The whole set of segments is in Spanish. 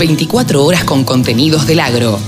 24 horas con contenidos del agro.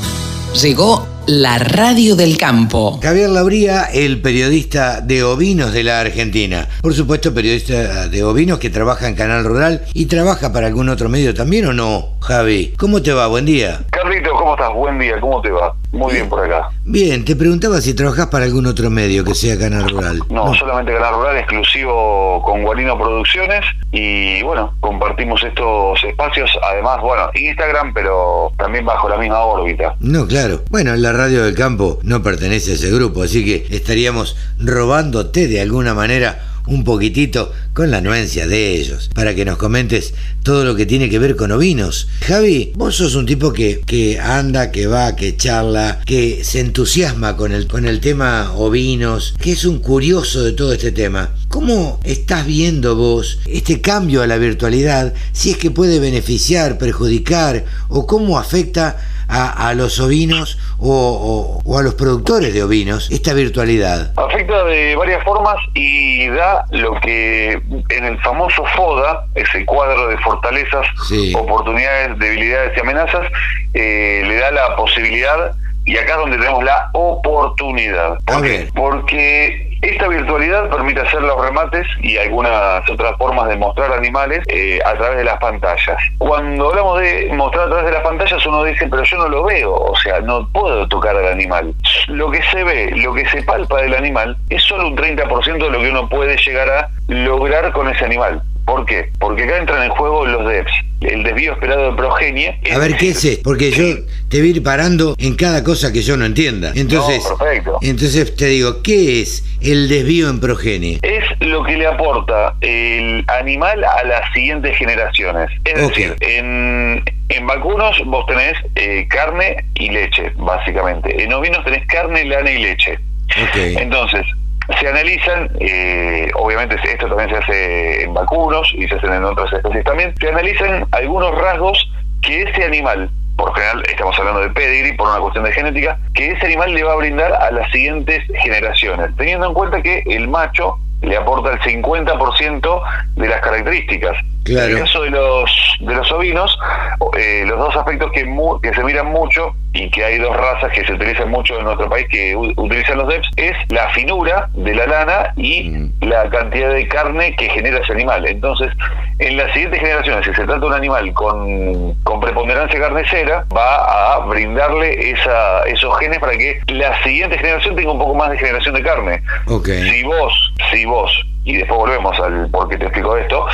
Llegó la radio del campo. Javier Labría, el periodista de ovinos de la Argentina. Por supuesto, periodista de ovinos que trabaja en Canal Rural y trabaja para algún otro medio también o no, Javi. ¿Cómo te va? Buen día. Carlito, ¿cómo estás? Buen día, ¿cómo te va? Muy bien por acá. Bien, te preguntaba si trabajás para algún otro medio que sea Canal Rural. No, solamente Canal Rural, exclusivo con Guarino Producciones y bueno, compartimos estos espacios, además, bueno, Instagram, pero también bajo la misma órbita. No, claro. Bueno, la radio del campo no pertenece a ese grupo, así que estaríamos robándote de alguna manera un poquitito con la anuencia de ellos, para que nos comentes todo lo que tiene que ver con ovinos. Javi, vos sos un tipo que, que anda, que va, que charla, que se entusiasma con el, con el tema ovinos, que es un curioso de todo este tema. ¿Cómo estás viendo vos este cambio a la virtualidad? Si es que puede beneficiar, perjudicar o cómo afecta a, los ovinos o, a los productores de ovinos esta virtualidad? Afecta de varias formas y da lo que en el famoso FODA, ese cuadro de fortalezas, oportunidades, debilidades y amenazas, eh, le da la posibilidad y acá es donde tenemos la oportunidad. Porque esta virtualidad permite hacer los remates y algunas otras formas de mostrar animales eh, a través de las pantallas. Cuando hablamos de mostrar a través de las pantallas, uno dice, pero yo no lo veo, o sea, no puedo tocar al animal. Lo que se ve, lo que se palpa del animal, es solo un 30% de lo que uno puede llegar a lograr con ese animal. ¿Por qué? Porque acá entran en juego los DEPS, el desvío esperado de progenie. A ver, ¿qué es esto? Porque yo te voy a ir parando en cada cosa que yo no entienda. Entonces, perfecto. entonces te digo, ¿qué es el desvío en progenie? Es lo que le aporta el animal a las siguientes generaciones. Es decir, en, en vacunos vos tenés eh, carne y leche, básicamente. En ovinos tenés carne, lana y leche. Okay. Entonces, se analizan, eh, obviamente esto también se hace en vacunos y se hacen en otras especies también, se analizan algunos rasgos que ese animal, por general estamos hablando de pedigree por una cuestión de genética, que ese animal le va a brindar a las siguientes generaciones, teniendo en cuenta que el macho le aporta el 50% de las características. En el caso de los de los ovinos, eh, los dos aspectos que, que se miran mucho y que hay dos razas que se utilizan mucho en nuestro país que utilizan los DEPS es la finura de la lana y mm. la cantidad de carne que genera ese animal. Entonces, en las siguientes generaciones, si se trata de un animal con, con preponderancia carnicera, va a brindarle esa, esos genes para que la siguiente generación tenga un poco más de generación de carne. Si vos, si vos y después volvemos al por qué te explico esto.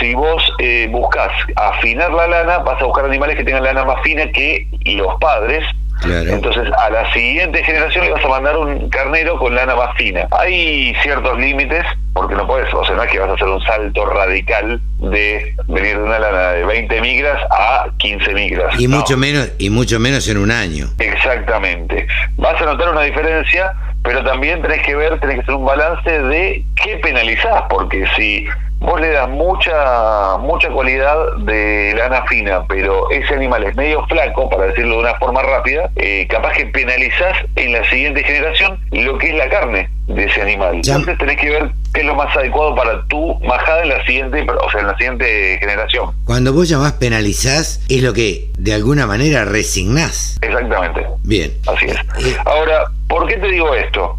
Si vos eh, buscas afinar la lana, vas a buscar animales que tengan lana más fina que los padres. Entonces, a la siguiente generación le vas a mandar un carnero con lana más fina. Hay ciertos límites, porque no puedes, o sea, no es que vas a hacer un salto radical de venir de una lana de 20 migras a 15 migras. Y mucho menos y mucho menos en un año. Exactamente. Vas a notar una diferencia pero también tenés que ver, tenés que hacer un balance de qué penalizás, porque si vos le das mucha mucha cualidad de lana fina, pero ese animal es medio flaco, para decirlo de una forma rápida, eh, capaz que penalizás en la siguiente generación lo que es la carne de ese animal. Entonces tenés que ver qué es lo más adecuado para tu majada en la siguiente, o sea, en la siguiente generación. Cuando vos llamás penalizás, es lo que de alguna manera resignás. Exactamente. Bien. Así es. Eh, Ahora, ¿por qué te digo esto?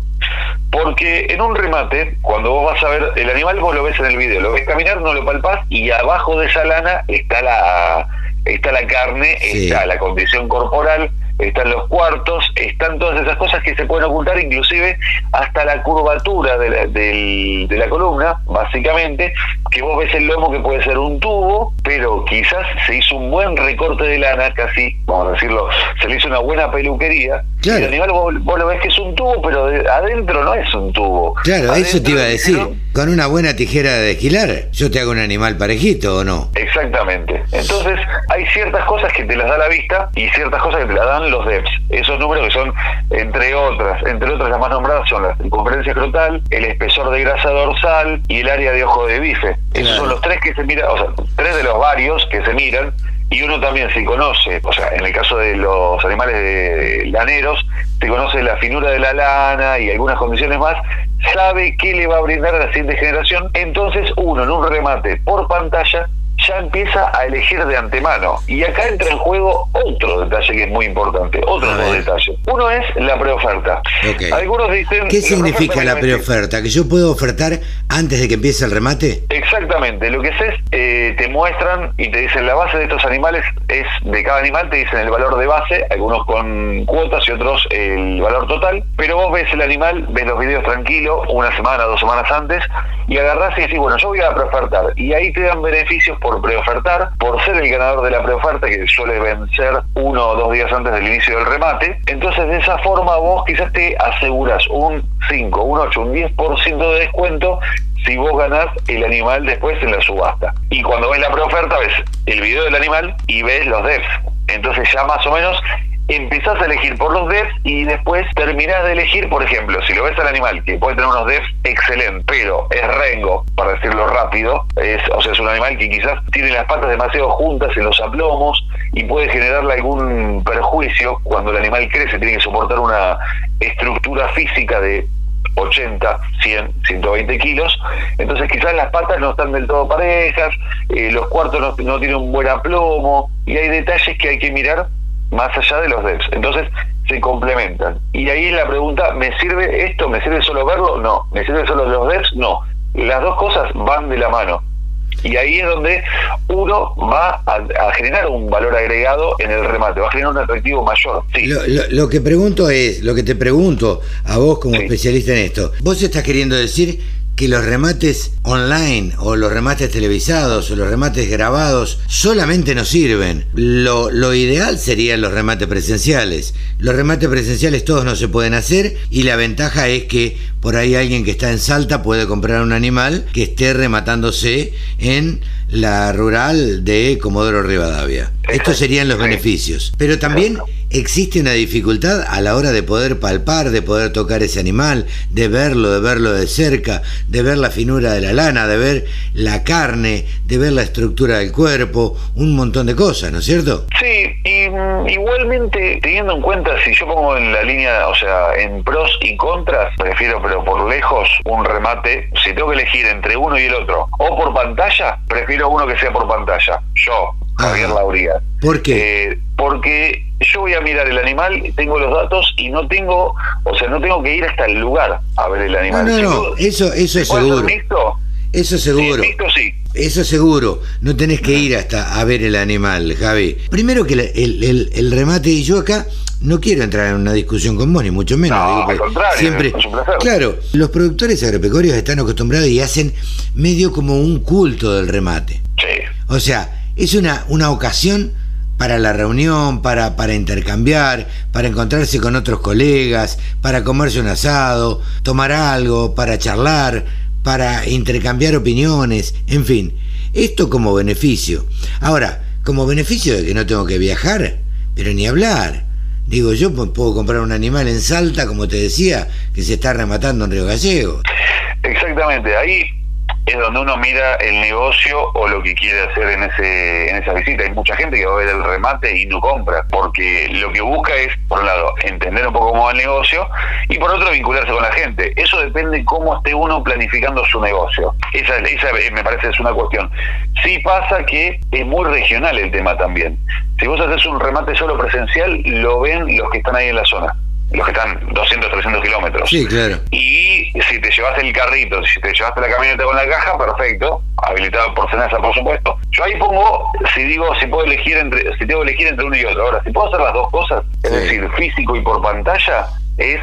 Porque en un remate, cuando vos vas a ver el animal, vos lo ves en el video, lo ves caminar, no lo palpás y abajo de esa lana está la, está la carne, está la condición corporal, están los cuartos, están todas esas cosas que se pueden ocultar, inclusive hasta la curvatura de la, de la columna, básicamente, que vos ves el lomo que puede ser un tubo, pero quizás se hizo un buen recorte de lana, casi, vamos a decirlo, se le hizo una buena peluquería, y el animal vos, lo ves que es un tubo, pero adentro no es un tubo. Claro, eso te iba a decir. Con una buena tijera de esquilar, yo te hago un animal parejito o no. Exactamente. Entonces, hay ciertas cosas que te las da la vista y ciertas cosas que te las dan los DEPS. Esos números que son, entre otras, entre otras las más nombradas son la circunferencia escrotal, el espesor de grasa dorsal y el área de ojo de bife. Esos son los tres que se miran, o sea, tres de los varios que se miran y uno también se conoce, o sea, en el caso de los animales de laneros, se conoce la finura de la lana y algunas condiciones más, sabe qué le va a brindar a la siguiente generación, entonces uno en un remate por pantalla ya empieza a elegir de antemano. Y acá entra en juego otro detalle que es muy importante, otro detalle. Uno es la preoferta. Algunos dicen... ¿Qué significa la preoferta? ¿Que yo puedo ofertar antes de que empiece el remate? Exactamente, lo que es, eh, te muestran y te dicen la base de estos animales es de cada animal, te dicen el valor de base, algunos con cuotas y otros el valor total, pero vos ves el animal, ves los videos tranquilo, una semana, dos semanas antes, y agarrás y decís, bueno, yo voy a preofertar, y ahí te dan beneficios por preofertar, por ser el ganador de la preoferta, que suele vencer uno o dos días antes del inicio del remate, entonces de esa forma vos quizás te aseguras un 5, un 8, un 10% de descuento si vos ganás el animal después en la subasta. Y cuando ves la preoferta ves el video del animal y ves los devs. Entonces ya más o menos empezás a elegir por los devs y después terminás de elegir, por ejemplo, si lo ves al animal, que puede tener unos devs excelentes, pero es rengo, para decirlo rápido, es, o sea, es un animal que quizás tiene las patas demasiado juntas en los aplomos y puede generarle algún perjuicio. Cuando el animal crece, tiene que soportar una estructura física de 80, 100, 120 kilos, entonces quizás las patas no están del todo parejas, eh, los cuartos no, no tienen un buen aplomo, y hay detalles que hay que mirar más allá de los devs. Entonces se complementan. Y ahí la pregunta, ¿me sirve esto? ¿Me sirve solo verlo? No. ¿Me sirve solo los devs? No. Las dos cosas van de la mano. Y ahí es donde uno va a, generar un valor agregado en el remate, va a generar un atractivo mayor. Lo, que pregunto es, lo que te pregunto a vos como especialista en esto, vos estás queriendo decir que los remates online o los remates televisados o los remates grabados solamente no sirven. Lo, lo, ideal serían los remates presenciales. Los remates presenciales todos no se pueden hacer y la ventaja es que por ahí alguien que está en Salta puede comprar un animal que esté rematándose en la rural de Comodoro Rivadavia. Estos serían los beneficios. Pero también existe una dificultad a la hora de poder palpar, de poder tocar ese animal, de verlo, de verlo de cerca, de ver la finura de la lana, de ver la carne, de ver la estructura del cuerpo, un montón de cosas, ¿no es cierto? Sí, y mm, igualmente teniendo en cuenta si yo pongo en la línea, o sea, en pros y contras, prefiero pero por lejos un remate, si tengo que elegir entre uno y el otro, o por pantalla, prefiero uno que sea por pantalla. Yo, Javier Lauría. ¿Por qué? Eh, porque yo voy a mirar el animal, tengo los datos y no tengo, o sea, no tengo que ir hasta el lugar a ver el animal. No, no, eso, eso es seguro. Eso seguro. Sí, Eso seguro. No tenés que ir hasta a ver el animal, Javi. Primero que el, el, remate, y yo acá no quiero entrar en una discusión con vos, ni mucho menos. No, al contrario, siempre, Claro, los productores agropecuarios están acostumbrados y hacen medio como un culto del remate. Sí. O sea, es una, una ocasión para la reunión, para, para intercambiar, para encontrarse con otros colegas, para comerse un asado, tomar algo, para charlar, para intercambiar opiniones, en fin, esto como beneficio. Ahora, como beneficio de que no tengo que viajar, pero ni hablar. Digo, yo puedo comprar un animal en Salta, como te decía, que se está rematando en Río Gallego. Exactamente, ahí es donde uno mira el negocio o lo que quiere hacer en ese en esa visita. Hay mucha gente que va a ver el remate y no compra, porque lo que busca es, por un lado, entender un poco cómo va el negocio y por otro, vincularse con la gente. Eso depende cómo esté uno planificando su negocio. Esa, esa me parece es una cuestión. Sí pasa que es muy regional el tema también. Si vos haces un remate solo presencial, lo ven los que están ahí en la zona los que están 200, 300 kilómetros. Sí, claro. Y si te llevaste el carrito, si te llevaste la camioneta con la caja, perfecto, habilitado por Senasa, por supuesto. Yo ahí pongo, si digo, si puedo elegir entre, si tengo que elegir entre uno y otro. Ahora, si puedo hacer las dos cosas, es decir, físico y por pantalla, es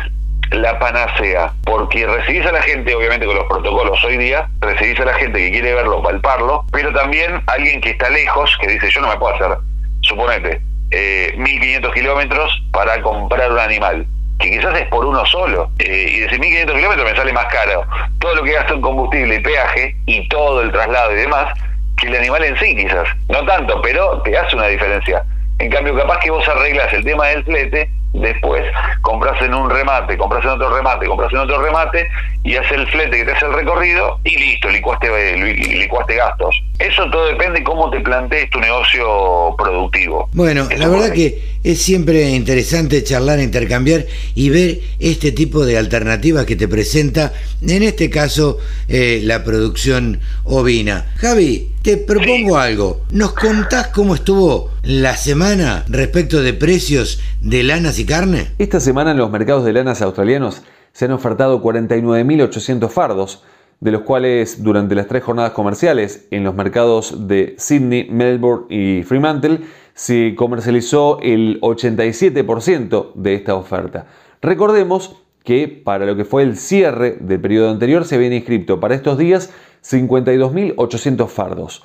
la panacea, porque recibís a la gente, obviamente con los protocolos hoy día, recibís a la gente que quiere verlo, palparlo, pero también alguien que está lejos, que dice, yo no me puedo hacer, suponete, eh, 1500 kilómetros para comprar un animal que quizás es por uno solo, eh, y de 1.500 kilómetros me sale más caro todo lo que gasto en combustible y peaje y todo el traslado y demás, que el animal en sí quizás. No tanto, pero te hace una diferencia. En cambio, capaz que vos arreglas el tema del flete después compras en un remate, compras en otro remate, compras en otro remate y haces el flete que te hace el recorrido y listo, licuaste, licuaste gastos. Eso todo depende de cómo te plantees tu negocio productivo. Bueno, la verdad que es siempre interesante charlar, intercambiar y ver este tipo de alternativas que te presenta, en este caso, eh, la producción ovina. Javi, te propongo algo. ¿Nos contás cómo estuvo la semana respecto de precios de lanas y carne? Esta semana en los mercados de lanas australianos se han ofertado 49.800 fardos, de los cuales durante las tres jornadas comerciales en los mercados de Sydney, Melbourne y Fremantle se comercializó el 87% de esta oferta. Recordemos que para lo que fue el cierre del periodo anterior se habían inscrito para estos días 52.800 fardos.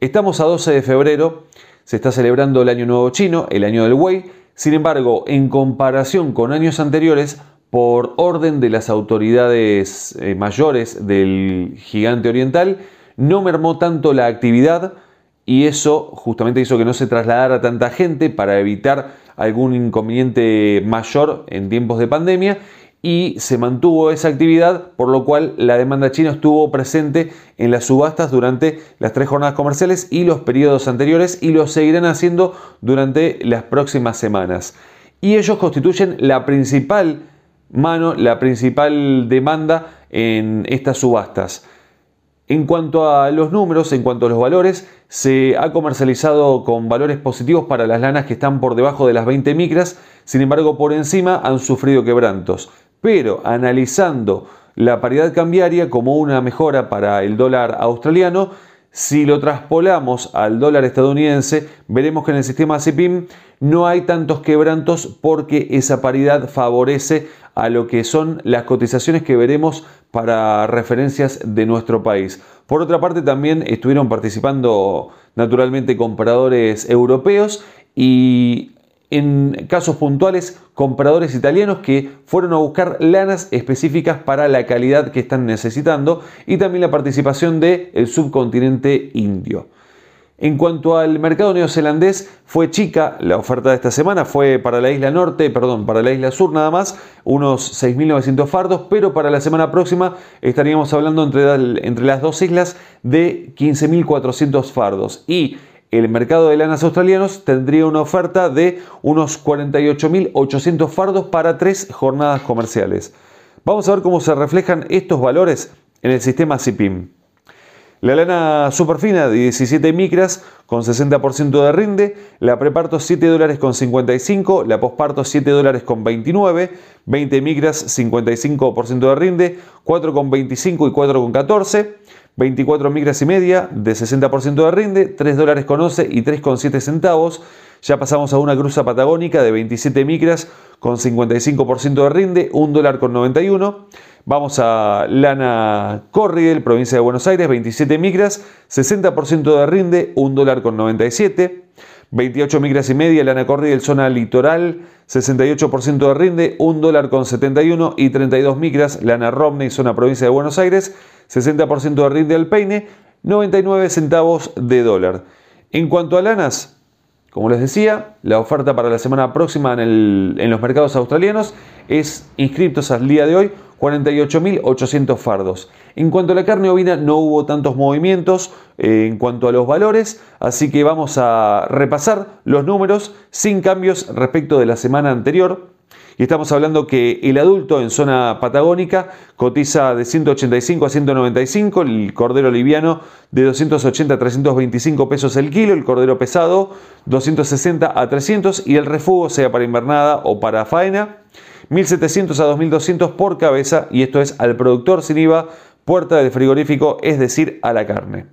Estamos a 12 de febrero, se está celebrando el Año Nuevo Chino, el Año del Wei, sin embargo, en comparación con años anteriores, por orden de las autoridades eh, mayores del gigante oriental, no mermó tanto la actividad y eso justamente hizo que no se trasladara tanta gente para evitar algún inconveniente mayor en tiempos de pandemia y se mantuvo esa actividad, por lo cual la demanda china estuvo presente en las subastas durante las tres jornadas comerciales y los periodos anteriores y lo seguirán haciendo durante las próximas semanas. Y ellos constituyen la principal mano, la principal demanda en estas subastas. En cuanto a los números, en cuanto a los valores, se ha comercializado con valores positivos para las lanas que están por debajo de las 20 micras, sin embargo por encima han sufrido quebrantos. Pero analizando la paridad cambiaria como una mejora para el dólar australiano, si lo traspolamos al dólar estadounidense, veremos que en el sistema CPIM no hay tantos quebrantos porque esa paridad favorece a lo que son las cotizaciones que veremos para referencias de nuestro país. Por otra parte, también estuvieron participando naturalmente compradores europeos y en casos puntuales compradores italianos que fueron a buscar lanas específicas para la calidad que están necesitando y también la participación del el subcontinente indio. En cuanto al mercado neozelandés, fue chica la oferta de esta semana, fue para la isla norte, perdón, para la isla sur nada más, unos 6.900 fardos, pero para la semana próxima estaríamos hablando entre, entre las dos islas de 15.400 fardos. Y el mercado de lanas australianos tendría una oferta de unos 48.800 fardos para tres jornadas comerciales. Vamos a ver cómo se reflejan estos valores en el sistema CIPIM. La lana superfina de 17 micras con 60% de rinde, la preparto 7 dólares con 55, la posparto 7 dólares con 29, 20 micras 55% de rinde, 4 con 25 y 4 con 14, 24 micras y media de 60% de rinde, 3 dólares con 11 y 3 con 7 centavos. Ya pasamos a una cruza patagónica de 27 micras con 55% de rinde, 1 dólar con 91. Vamos a lana Corriel, provincia de Buenos Aires, 27 micras, 60% de rinde, 1 dólar con 97. 28 micras y media, lana Corriel, zona litoral, 68% de rinde, 1 dólar con 71 y 32 micras, lana Romney, zona provincia de Buenos Aires, 60% de rinde al peine, 99 centavos de dólar. En cuanto a lanas, como les decía, la oferta para la semana próxima en, los mercados australianos es inscritos al día de hoy 48.800 fardos. En cuanto a la carne ovina no hubo tantos movimientos eh, en cuanto a los valores, así que vamos a repasar los números sin cambios respecto de la semana anterior. Y estamos hablando que el adulto en zona patagónica cotiza de 185 a 195, el cordero liviano de 280 a 325 pesos el kilo, el cordero pesado 260 a 300 y el refugo, sea para invernada o para faena, 1700 a 2200 por cabeza y esto es al productor sin IVA, puerta del frigorífico, es decir, a la carne.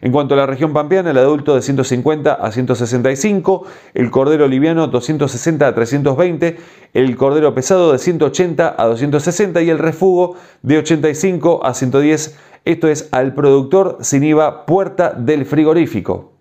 En cuanto a la región pampeana, el adulto de 150 a 165, el cordero liviano 260 a 320, el cordero pesado de 180 a 260 y el refugo de 85 a 110. Esto es al productor sin IVA puerta del frigorífico.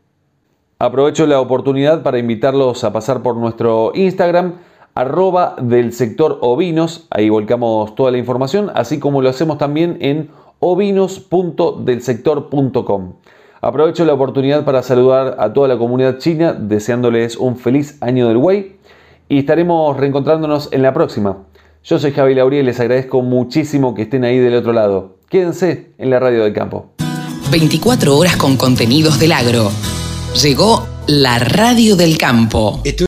Aprovecho la oportunidad para invitarlos a pasar por nuestro Instagram arroba del sector ovinos, ahí volcamos toda la información, así como lo hacemos también en ovinos.delsector.com. Aprovecho la oportunidad para saludar a toda la comunidad china, deseándoles un feliz año del Wei y estaremos reencontrándonos en la próxima. Yo soy Javi Lauría y les agradezco muchísimo que estén ahí del otro lado. Quédense en la radio del campo. 24 horas con contenidos del agro. Llegó la radio del campo.